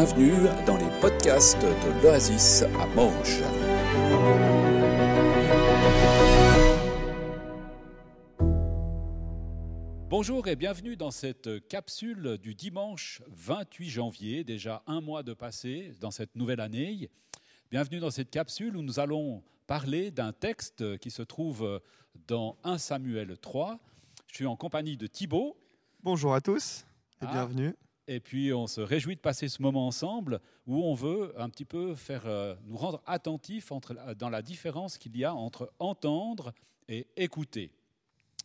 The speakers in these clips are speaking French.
bienvenue dans les podcasts de l'Oasis à Manche. Bonjour et bienvenue dans cette capsule du dimanche 28 janvier, déjà un mois de passé dans cette nouvelle année. Bienvenue dans cette capsule où nous allons parler d'un texte qui se trouve dans 1 Samuel 3. Je suis en compagnie de Thibault. Bonjour à tous et ah. bienvenue. Et puis on se réjouit de passer ce moment ensemble où on veut un petit peu faire euh, nous rendre attentifs entre, dans la différence qu'il y a entre entendre et écouter.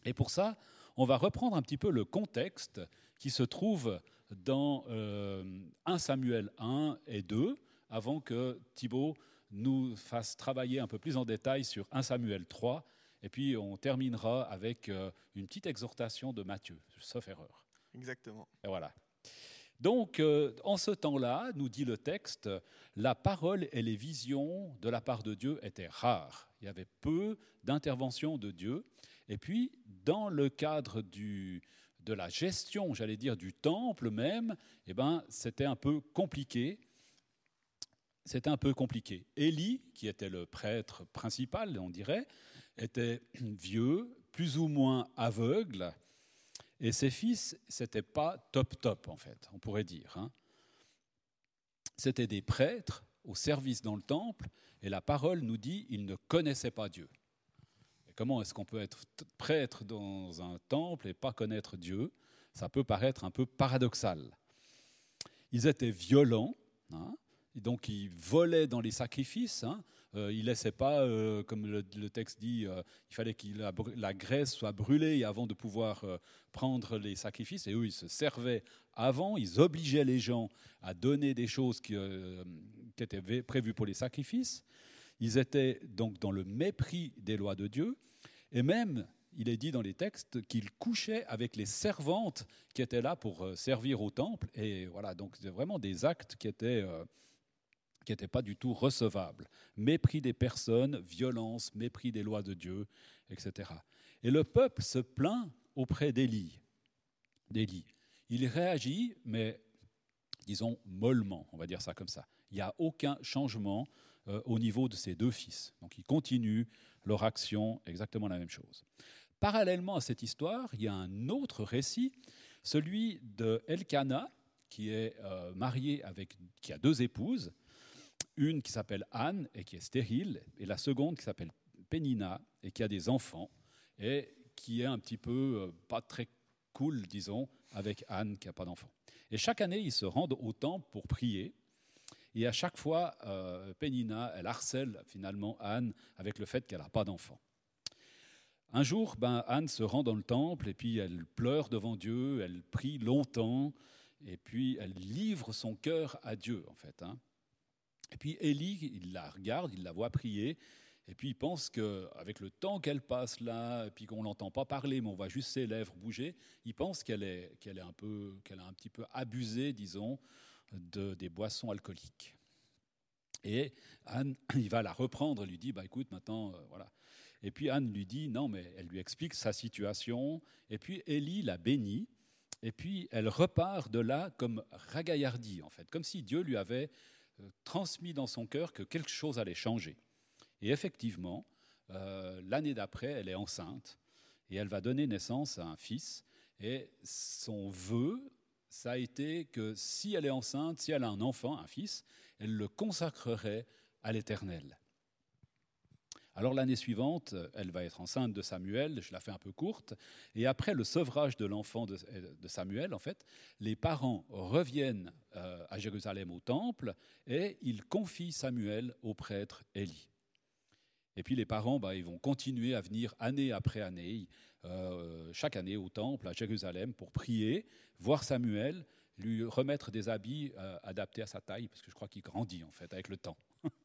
Et pour ça, on va reprendre un petit peu le contexte qui se trouve dans 1 euh, Samuel 1 et 2, avant que Thibault nous fasse travailler un peu plus en détail sur 1 Samuel 3. Et puis on terminera avec euh, une petite exhortation de Matthieu, sauf erreur. Exactement. Et voilà. Donc, euh, en ce temps-là, nous dit le texte, la parole et les visions de la part de Dieu étaient rares. Il y avait peu d'interventions de Dieu. Et puis, dans le cadre du, de la gestion, j'allais dire, du temple même, eh ben, c'était un peu compliqué. C'était un peu compliqué. Élie, qui était le prêtre principal, on dirait, était vieux, plus ou moins aveugle, et ses fils, c'était pas top top en fait, on pourrait dire. Hein. C'était des prêtres au service dans le temple, et la parole nous dit ils ne connaissaient pas Dieu. Comment est-ce qu'on peut être prêtre dans un temple et pas connaître Dieu? Ça peut paraître un peu paradoxal. Ils étaient violents, hein, donc ils volaient dans les sacrifices. Hein, euh, il laissait pas, euh, comme le, texte dit, euh, il fallait que la, graisse soit brûlée avant de pouvoir prendre les sacrifices. Et eux, ils se servaient avant, ils obligeaient les gens à donner des choses qui, qui étaient prévues pour les sacrifices. Ils étaient donc dans le mépris des lois de Dieu. Et même, il est dit dans les textes qu'ils couchaient avec les servantes qui étaient là pour servir au temple. Et voilà, donc c'est vraiment des actes qui étaient qui n'était pas du tout recevable. Mépris des personnes, violence, mépris des lois de Dieu, etc. Et le peuple se plaint auprès d'Élie. Il réagit, mais disons mollement, on va dire ça comme ça. Il n'y a aucun changement euh, au niveau de ses deux fils. Donc ils continuent leur action, exactement la même chose. Parallèlement à cette histoire, il y a un autre récit, celui de Elkanah, qui est euh, marié avec, qui a deux épouses, une qui s'appelle Anne et qui est stérile, et la seconde qui s'appelle Pénina et qui a des enfants, et qui est un petit peu euh, pas très cool, disons, avec Anne qui n'a pas d'enfants. Et chaque année, ils se rendent au temple pour prier. Et à chaque fois, euh, Pénina, elle harcèle finalement Anne avec le fait qu'elle n'a pas d'enfants. Un jour, ben, Anne se rend dans le temple et puis elle pleure devant Dieu, elle prie longtemps et puis elle livre son cœur à Dieu en fait. Hein. Et puis Élie, il la regarde, il la voit prier, et puis il pense qu'avec le temps qu'elle passe là, et puis qu'on l'entend pas parler, mais on voit juste ses lèvres bouger, il pense qu'elle est, qu'elle est un peu, qu'elle a un petit peu abusé, disons, de, des boissons alcooliques. Et Anne, il va la reprendre, lui dit, bah écoute, maintenant, euh, voilà. Et puis Anne lui dit, non, mais elle lui explique sa situation. Et puis Élie la bénit. Et puis elle repart de là comme ragaillardie, en fait, comme si Dieu lui avait transmis dans son cœur que quelque chose allait changer. Et effectivement, euh, l'année d'après, elle est enceinte et elle va donner naissance à un fils. Et son vœu, ça a été que si elle est enceinte, si elle a un enfant, un fils, elle le consacrerait à l'Éternel. Alors l'année suivante, elle va être enceinte de Samuel, je la fais un peu courte, et après le sevrage de l'enfant de, Samuel, en fait, les parents reviennent euh, à Jérusalem au temple et ils confient Samuel au prêtre Élie. Et puis les parents, bah, ils vont continuer à venir année après année, euh, chaque année au temple à Jérusalem pour prier, voir Samuel, lui remettre des habits euh, adaptés à sa taille, parce que je crois qu'il grandit en fait avec le temps.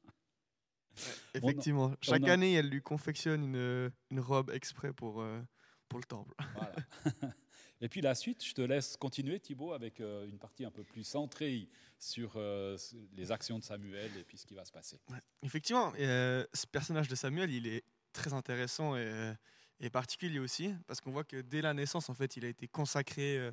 effectivement. Chaque année, elle lui confectionne une, une robe exprès pour, euh, pour le temple. Voilà. Et puis la suite, je te laisse continuer, Thibault, avec euh, une partie un peu plus centrée sur euh, les actions de Samuel et puis ce qui va se passer. Effectivement, ce personnage de Samuel, il est très intéressant et, et particulier aussi, parce qu'on voit que dès la naissance, en fait, il a été consacré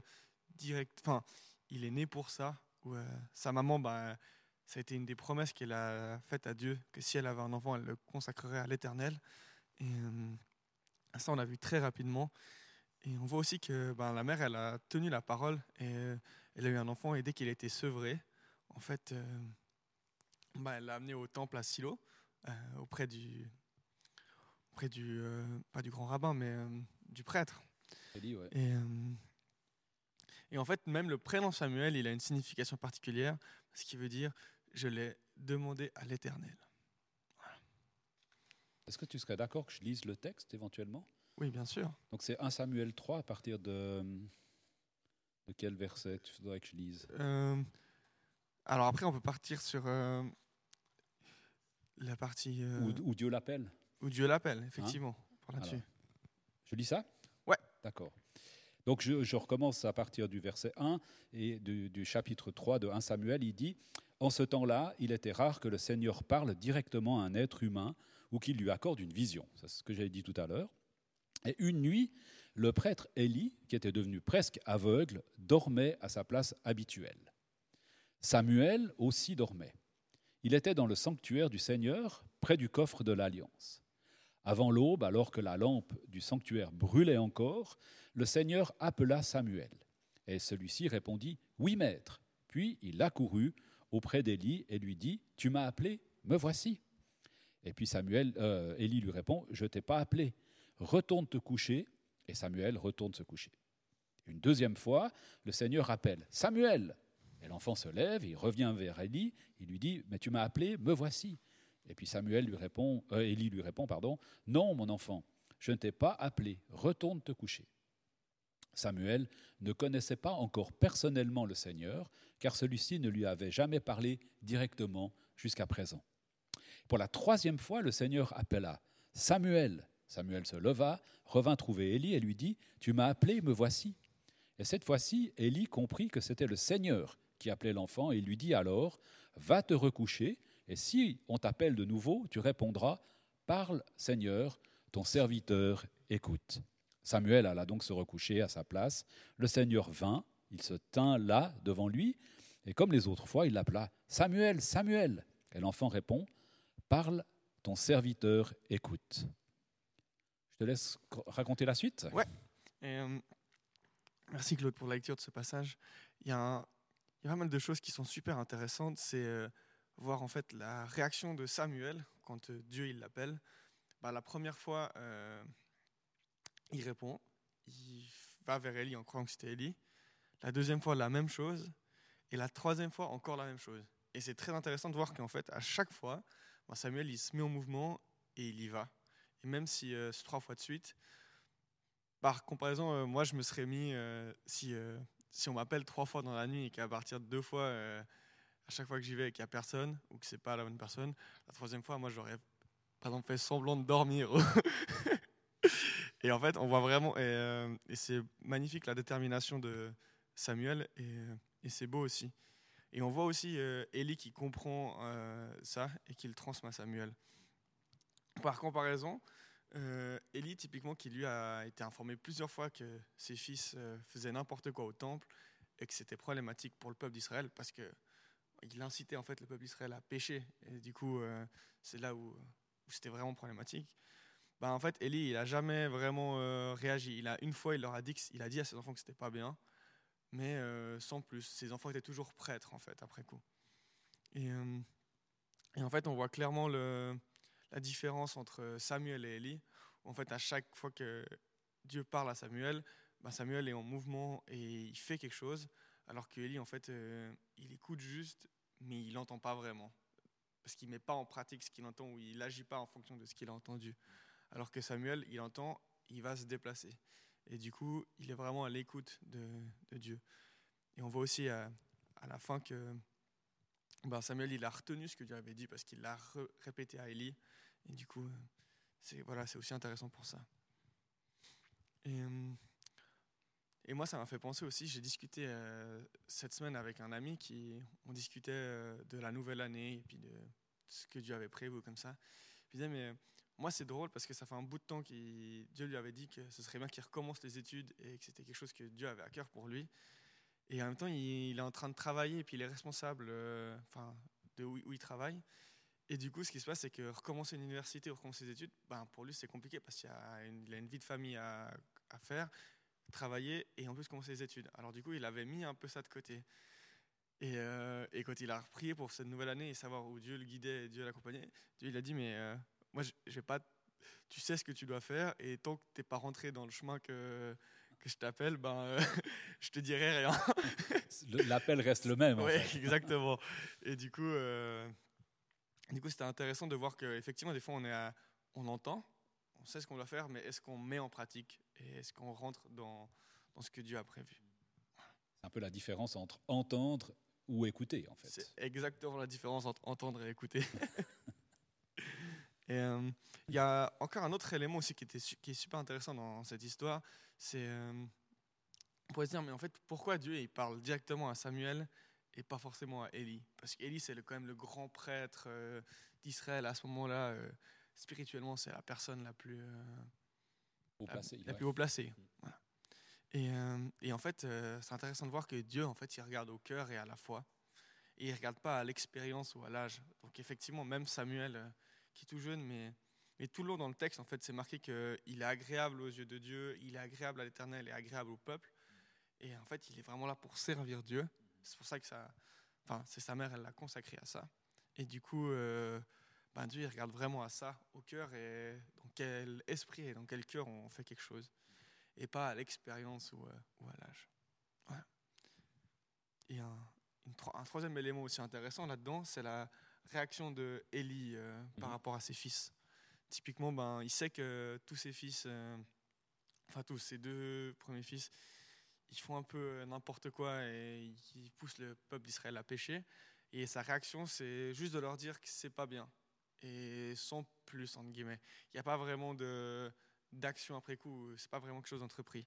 direct. Enfin, il est né pour ça, où sa maman, bah, ça a été une des promesses qu'elle a faites à Dieu, que si elle avait un enfant, elle le consacrerait à l'éternel. Et ça, on l'a vu très rapidement. Et on voit aussi que ben, la mère, elle a tenu la parole et elle a eu un enfant. Et dès qu'il a été sevré, en fait, ben, elle l'a amené au temple à Silo, auprès du, auprès du, pas du grand rabbin, mais du prêtre. Et, et, en fait, même le prénom Samuel, il a une signification particulière, ce qui veut dire je l'ai demandé à l'Éternel. Est-ce que tu serais d'accord que je lise le texte éventuellement? Oui, bien sûr. Donc c'est 1 Samuel 3 à partir de, de quel verset tu voudrais que je lise? Euh, Alors après, on peut partir sur euh, la partie... Euh, où, Dieu l'appelle Où Dieu l'appelle, effectivement. Hein? je lis ça? Ouais. D'accord. Donc je, recommence à partir du verset 1 et du, du, chapitre 3 de 1 Samuel. Il dit, En ce temps-là, il était rare que le Seigneur parle directement à un être humain ou qu'il lui accorde une vision. C'est ce que j'avais dit tout à l'heure. Et une nuit, le prêtre Élie, qui était devenu presque aveugle, dormait à sa place habituelle. Samuel aussi dormait. Il était dans le sanctuaire du Seigneur, près du coffre de l'Alliance. Avant l'aube, alors que la lampe du sanctuaire brûlait encore, le Seigneur appela Samuel. Et celui-ci répondit Oui, maître. Puis il accourut auprès d'Élie et lui dit Tu m'as appelé Me voici. Et puis Samuel, euh, Élie lui répond, je t'ai pas appelé, retourne te coucher. Et Samuel retourne se coucher. Une deuxième fois, le Seigneur appelle Samuel. Et l'enfant se lève, il revient vers Élie, il lui dit, mais tu m'as appelé, me voici. Et puis Samuel lui répond, euh, Élie lui répond, pardon, non mon enfant, je ne t'ai pas appelé, retourne te coucher. Samuel ne connaissait pas encore personnellement le Seigneur, car celui-ci ne lui avait jamais parlé directement jusqu'à présent. Pour la troisième fois, le Seigneur appela Samuel. Samuel se leva, revint trouver Élie et lui dit Tu m'as appelé, me voici. Et cette fois-ci, Élie comprit que c'était le Seigneur qui appelait l'enfant et lui dit alors Va te recoucher, et si on t'appelle de nouveau, tu répondras Parle, Seigneur, ton serviteur écoute. Samuel alla donc se recoucher à sa place. Le Seigneur vint, il se tint là devant lui, et comme les autres fois, il l'appela Samuel, Samuel. Et l'enfant répond Parle, ton serviteur écoute. Je te laisse raconter la suite. Euh, merci Claude pour la lecture de ce passage. Il y, a pas mal de choses qui sont super intéressantes. C'est euh, voir en fait la réaction de Samuel quand euh, Dieu il l'appelle. Bah, la première fois, il répond, il va vers Élie en croyant que c'était Élie. La deuxième fois, la même chose. Et la troisième fois, encore la même chose. Et c'est très intéressant de voir qu'en fait, à chaque fois, Samuel, il se met en mouvement et il y va. Et même si euh, c'est trois fois de suite, par comparaison, euh, moi, je me serais mis, euh, si, si on m'appelle trois fois dans la nuit et qu'à partir de deux fois, à chaque fois que j'y vais et qu'il n'y a personne, ou que c'est pas la bonne personne, la troisième fois, moi, j'aurais, par exemple, fait semblant de dormir. et en fait, on voit vraiment, et, et c'est magnifique la détermination de Samuel, et, et c'est beau aussi. Et on voit aussi euh, Élie qui comprend euh, ça et qui le transmet à Samuel. Par comparaison, euh, Élie, typiquement, qui lui a été informé plusieurs fois que ses fils euh, faisaient n'importe quoi au temple et que c'était problématique pour le peuple d'Israël parce que il incitait en fait le peuple d'Israël à pécher. Et du coup, c'est là où, c'était vraiment problématique. Ben, en fait, Élie, il a jamais vraiment réagi. Il a une fois, il leur a dit, il a dit à ses enfants que c'était pas bien mais euh, sans plus. Ses enfants étaient toujours prêtres, en fait, après coup. Et, euh, en fait, on voit clairement la différence entre Samuel et Élie. En fait, à chaque fois que Dieu parle à Samuel, ben Samuel est en mouvement et il fait quelque chose, alors que en fait, euh, il écoute juste, mais il n'entend pas vraiment. Parce qu'il ne met pas en pratique ce qu'il entend ou il n'agit pas en fonction de ce qu'il a entendu. Alors que Samuel, il entend, il va se déplacer. Et du coup, il est vraiment à l'écoute de, Dieu. Et on voit aussi à, la fin que ben Samuel, il a retenu ce que Dieu avait dit parce qu'il l'a répété à Élie. Et du coup, c'est voilà, aussi intéressant pour ça. Et, moi, ça m'a fait penser aussi, j'ai discuté euh, cette semaine avec un ami qui, on discutait euh, de la nouvelle année et puis de ce que Dieu avait prévu comme ça. Il disait, mais moi, c'est drôle parce que ça fait un bout de temps que Dieu lui avait dit que ce serait bien qu'il recommence les études et que c'était quelque chose que Dieu avait à cœur pour lui. Et en même temps, il, est en train de travailler, et puis il est responsable euh, enfin, de où, il travaille. Et du coup, ce qui se passe, c'est que recommencer une université ou recommencer ses études, ben, pour lui, c'est compliqué parce qu'il a, une, vie de famille à, faire, travailler et en plus commencer ses études. Alors du coup, il avait mis un peu ça de côté. Et, euh, quand il a prié pour cette nouvelle année et savoir où Dieu le guidait et Dieu l'accompagnait, Dieu il a dit, mais euh, moi, j'ai pas, tu sais ce que tu dois faire et tant que tu n'es pas rentré dans le chemin que que je t'appelle, ben, euh, je te dirai rien. L'appel reste le même. Oui, exactement. Et du coup, euh, du coup, c'était intéressant de voir qu'effectivement, des fois, on, est on entend, on sait ce qu'on doit faire, mais est-ce qu'on met en pratique et est-ce qu'on rentre dans, dans ce que Dieu a prévu? C'est un peu la différence entre entendre ou écouter, en fait. C'est exactement la différence entre entendre et écouter. Et euh, il y a encore un autre élément aussi qui, était, qui est super intéressant dans cette histoire, c'est euh, on pourrait se dire mais en fait pourquoi Dieu il parle directement à Samuel et pas forcément à Élie? Parce qu'Élie c'est quand même le grand prêtre euh, d'Israël à ce moment-là. spirituellement c'est la personne la plus haut placée, la, plus haut placée. Mm. Et, et, en fait c'est intéressant de voir que Dieu en fait il regarde au cœur et à la foi et il regarde pas à l'expérience ou à l'âge. Donc effectivement même Samuel qui est tout jeune, mais, tout le long dans le texte, en fait, c'est marqué qu'il est agréable aux yeux de Dieu, il est agréable à l'Éternel et agréable au peuple. Et en fait, il est vraiment là pour servir Dieu. C'est pour ça que ça, enfin, c'est sa mère, elle l'a consacré à ça. Et du coup, euh, ben Dieu, il regarde vraiment à ça, au cœur et dans quel esprit et dans quel cœur on fait quelque chose, et pas à l'expérience ou, euh, à l'âge. Et un, un, troisième élément aussi intéressant là-dedans, c'est la, réaction de Élie euh, par mhm. rapport à ses fils. Typiquement, ben, il sait que tous ses fils, euh, enfin tous ses deux premiers fils, ils font un peu n'importe quoi et ils poussent le peuple d'Israël à pécher. Et sa réaction, c'est juste de leur dire que c'est pas bien. Et sans plus, entre guillemets. Il n'y a pas vraiment de, d'action après coup, c'est pas vraiment quelque chose d'entrepris.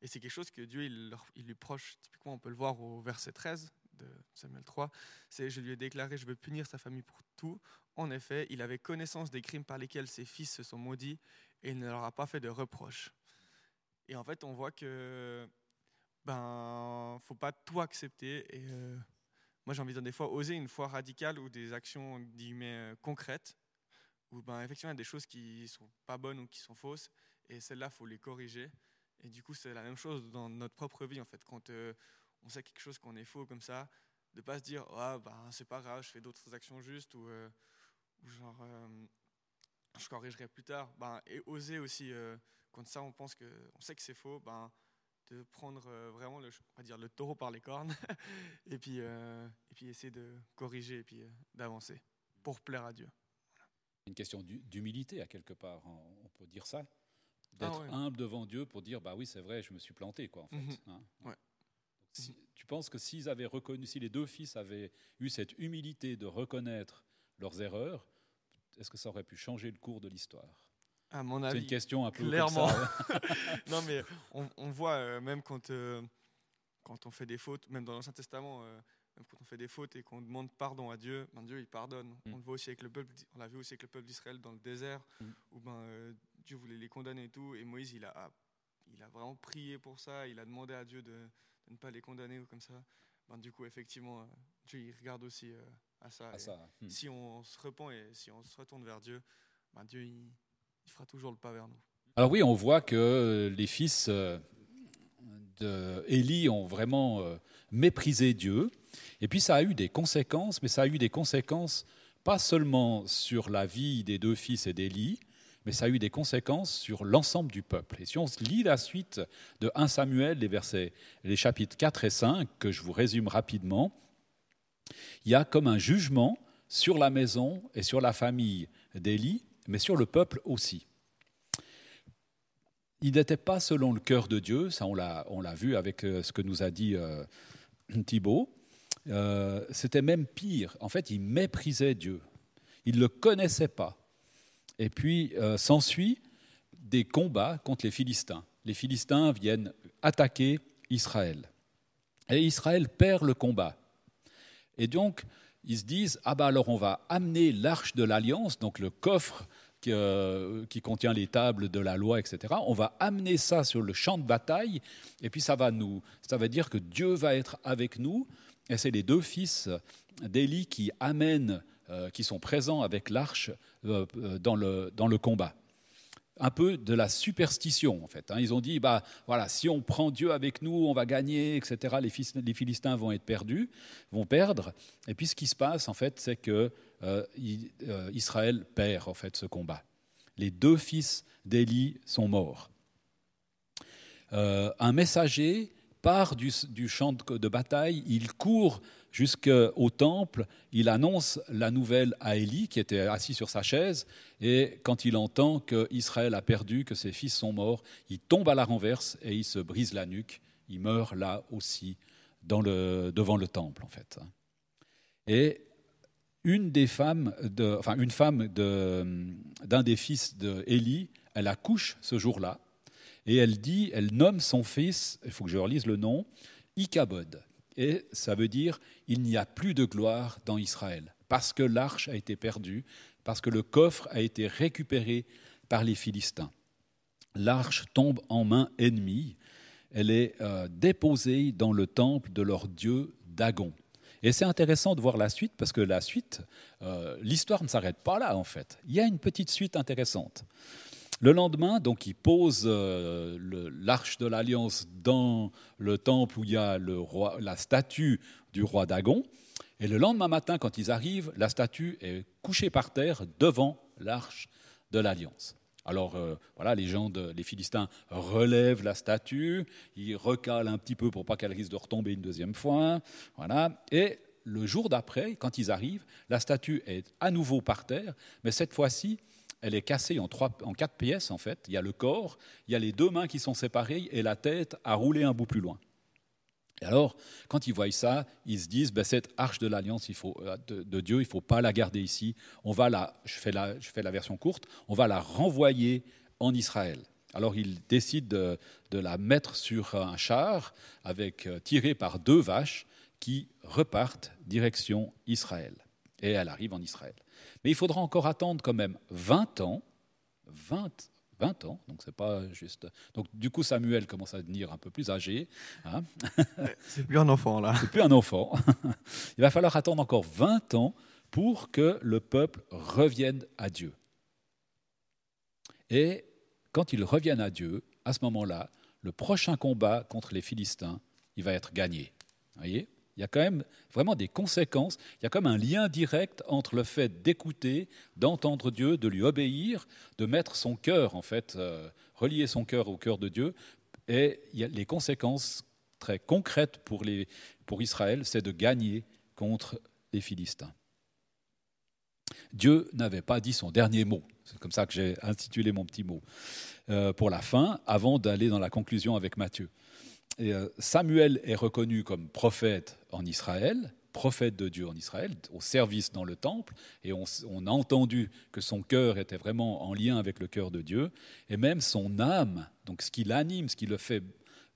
Et c'est quelque chose que Dieu, il, il lui proche. Typiquement, on peut le voir au verset 13 de Samuel 3, c'est Je lui ai déclaré, je veux punir sa famille pour tout. En effet, il avait connaissance des crimes par lesquels ses fils se sont maudits et il ne leur a pas fait de reproches. Et en fait, on voit que ben faut pas tout accepter. Et euh, moi, j'ai envie de dire des fois oser une foi radicale ou des actions euh, concrètes, où ben effectivement il y a des choses qui sont pas bonnes ou qui sont fausses, et celles-là faut les corriger. Et du coup, c'est la même chose dans notre propre vie en fait. Quand euh, on sait quelque chose qu'on est faux comme ça, de pas se dire ah ben c'est pas grave, je fais d'autres actions justes ou, euh, genre euh, je corrigerai plus tard. Ben, et oser aussi euh, quand ça on pense que on sait que c'est faux, ben de prendre vraiment le, on va dire le taureau par les cornes et puis et puis essayer de corriger et puis d'avancer pour plaire à Dieu. Une question d'humilité à quelque part, hein, on peut dire ça, d'être ah humble devant Dieu pour dire bah oui c'est vrai je me suis planté quoi en fait. Mhm. Hein. ouais tu penses que s'ils avaient reconnu, si les deux fils avaient eu cette humilité de reconnaître leurs erreurs, est-ce que ça aurait pu changer le cours de l'histoire? À mon avis, c'est une question un peu clairement. non, mais on, voit euh, même quand euh, quand on fait des fautes, même dans l'Ancien Testament, euh, même quand on fait des fautes et qu'on demande pardon à Dieu, ben Dieu il pardonne. Mm. On le voit aussi avec le peuple, on l'a vu aussi avec le peuple d'Israël dans le désert, mm. où ben Dieu voulait les condamner et tout, et Moïse il a il a vraiment prié pour ça, il a demandé à Dieu de ne pas les condamner ou comme ça. Ben, du coup, effectivement, euh, Dieu il regarde aussi euh, à ça. Hmm. Si on se repent et si on se retourne vers Dieu, ben, Dieu il, fera toujours le pas vers nous. Alors oui, on voit que les fils euh, d'Élie ont vraiment méprisé Dieu. Et puis ça a eu des conséquences, mais ça a eu des conséquences pas seulement sur la vie des deux fils et d'Élie, mais ça a eu des conséquences sur l'ensemble du peuple. Et si on lit la suite de 1 Samuel, les, versets, les chapitres 4 et 5, que je vous résume rapidement, il y a comme un jugement sur la maison et sur la famille d'Élie, mais sur le peuple aussi. Il n'était pas selon le cœur de Dieu, ça on l'a vu avec euh, ce que nous a dit euh, Thibault. Euh, c'était même pire. En fait, il méprisait Dieu. Il ne le connaissait pas. Et puis euh, s'ensuit des combats contre les Philistins. Les Philistins viennent attaquer Israël. Et Israël perd le combat. Et donc, ils se disent, ah bah alors on va amener l'arche de l'alliance, donc le coffre qui contient les tables de la loi, etc. On va amener ça sur le champ de bataille, et puis ça va, nous, ça va dire que Dieu va être avec nous. Et c'est les deux fils d'Élie qui amènent, euh, qui sont présents avec l'arche euh, euh, dans, le, dans le combat. Un peu de la superstition, en fait. Hein. Ils ont dit, bah, voilà, si on prend Dieu avec nous, on va gagner, etc. Les, les Philistins vont être perdus, vont perdre. Et puis ce qui se passe, en fait, c'est que euh, euh, Israël perd en fait ce combat. Les deux fils d'Élie sont morts. Euh, un messager part du, champ de, bataille, il court jusqu'au temple, il annonce la nouvelle à Élie qui était assis sur sa chaise, et quand il entend qu'Israël a perdu, que ses fils sont morts, il tombe à la renverse et il se brise la nuque, il meurt là aussi devant le temple en fait. Et une des femmes, enfin une femme d'un des fils d'Élie, elle accouche ce jour-là et elle dit, elle nomme son fils, il faut que je relise le nom, Ichabod. Et ça veut dire il n'y a plus de gloire dans Israël parce que l'arche a été perdue, parce que le coffre a été récupéré par les Philistins. L'arche tombe en main ennemie, elle est euh, déposée dans le temple de leur dieu Dagon. Et c'est intéressant de voir la suite parce que la suite, euh, l'histoire ne s'arrête pas là en fait. Il y a une petite suite intéressante. Le lendemain, donc, il pose euh, l'arche de l'alliance dans le temple où il y a la statue du roi Dagon. Et le lendemain matin, quand ils arrivent, la statue est couchée par terre devant l'arche de l'alliance. Alors euh, voilà, les gens, les Philistins relèvent la statue, ils recalent un petit peu pour pas qu'elle risque de retomber une deuxième fois. Voilà. Et le jour d'après, quand ils arrivent, la statue est à nouveau par terre, mais cette fois-ci, elle est cassée en, trois, en quatre pièces en fait. Il y a le corps, il y a les deux mains qui sont séparées et la tête a roulé un bout plus loin. Et alors, quand ils voient ça, ils se disent, ben, cette arche de l'alliance euh, de, Dieu, il ne faut pas la garder ici. On va la, je fais la, je fais la version courte, on va la renvoyer en Israël. Alors ils décident de, la mettre sur un char avec euh, tiré par deux vaches qui repartent direction Israël. Et elle arrive en Israël. Mais il faudra encore attendre quand même 20 ans, 20, 20 ans, donc c'est pas juste. Donc du coup Samuel commence à devenir un peu plus âgé. Hein c'est plus un enfant là. C'est plus un enfant. Il va falloir attendre encore 20 ans pour que le peuple revienne à Dieu. Et quand ils reviennent à Dieu, à ce moment-là, le prochain combat contre les Philistins, il va être gagné. Vous voyez? Il y a quand même vraiment des conséquences, il y a comme un lien direct entre le fait d'écouter, d'entendre Dieu, de lui obéir, de mettre son cœur, en fait, euh, relier son cœur au cœur de Dieu. Et les conséquences très concrètes pour, les, pour Israël, c'est de gagner contre les Philistins. Dieu n'avait pas dit son dernier mot. C'est comme ça que j'ai intitulé mon petit mot euh, pour la fin, avant d'aller dans la conclusion avec Matthieu. Euh, Samuel est reconnu comme prophète en Israël, prophète de Dieu en Israël, au service dans le temple, et on, a entendu que son cœur était vraiment en lien avec le cœur de Dieu, et même son âme, donc ce qui l'anime, ce qui le fait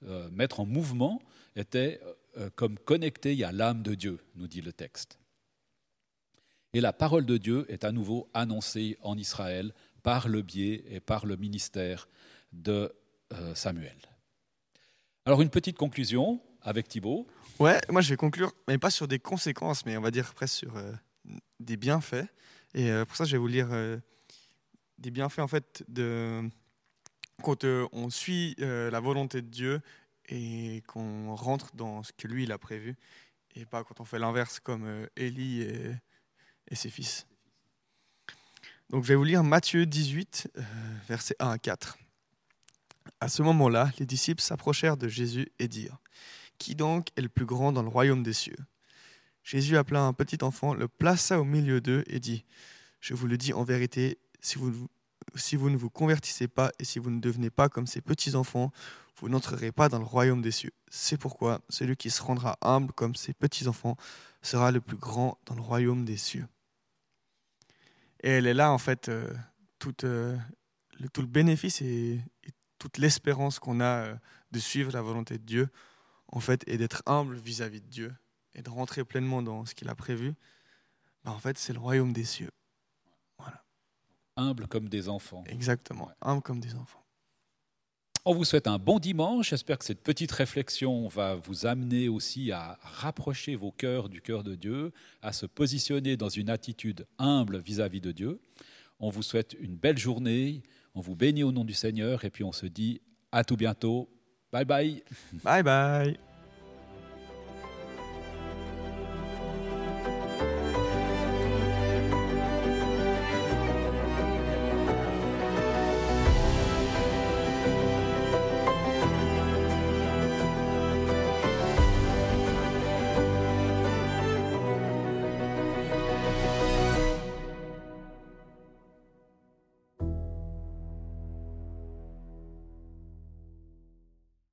euh, mettre en mouvement, était euh, comme connecté à l'âme de Dieu, nous dit le texte. Et la parole de Dieu est à nouveau annoncée en Israël par le biais et par le ministère de Samuel. Alors une petite conclusion avec Thibault. Ouais, moi je vais conclure, mais pas sur des conséquences, mais on va dire presque sur euh, des bienfaits. Et euh, pour ça, je vais vous lire euh, des bienfaits en fait de quand on suit la volonté de Dieu et qu'on rentre dans ce que lui il a prévu, et pas quand on fait l'inverse comme Élie et, et, ses fils. Donc je vais vous lire Matthieu 18, versets 1 à 4. À ce moment-là, les disciples s'approchèrent de Jésus et dirent Qui donc est le plus grand dans le royaume des cieux? Jésus appela un petit enfant, le plaça au milieu d'eux et dit Je vous le dis en vérité, si vous, ne vous convertissez pas et si vous ne devenez pas comme ces petits enfants, vous n'entrerez pas dans le royaume des cieux. C'est pourquoi celui qui se rendra humble comme ces petits enfants sera le plus grand dans le royaume des cieux. Et elle est là, en fait, euh, tout, euh, le, tout le bénéfice et, toute l'espérance qu'on a euh, de suivre la volonté de Dieu, en fait, et d'être humble vis-à-vis de Dieu et de rentrer pleinement dans ce qu'il a prévu, ben, en fait, c'est le royaume des cieux. Voilà. Humbles comme des enfants. Exactement, humbles comme des enfants. On vous souhaite un bon dimanche. J'espère que cette petite réflexion va vous amener aussi à rapprocher vos cœurs du cœur de Dieu, à se positionner dans une attitude humble vis-à-vis de Dieu. On vous souhaite une belle journée. On vous bénit au nom du Seigneur et puis on se dit à tout bientôt. Bye bye. Bye bye.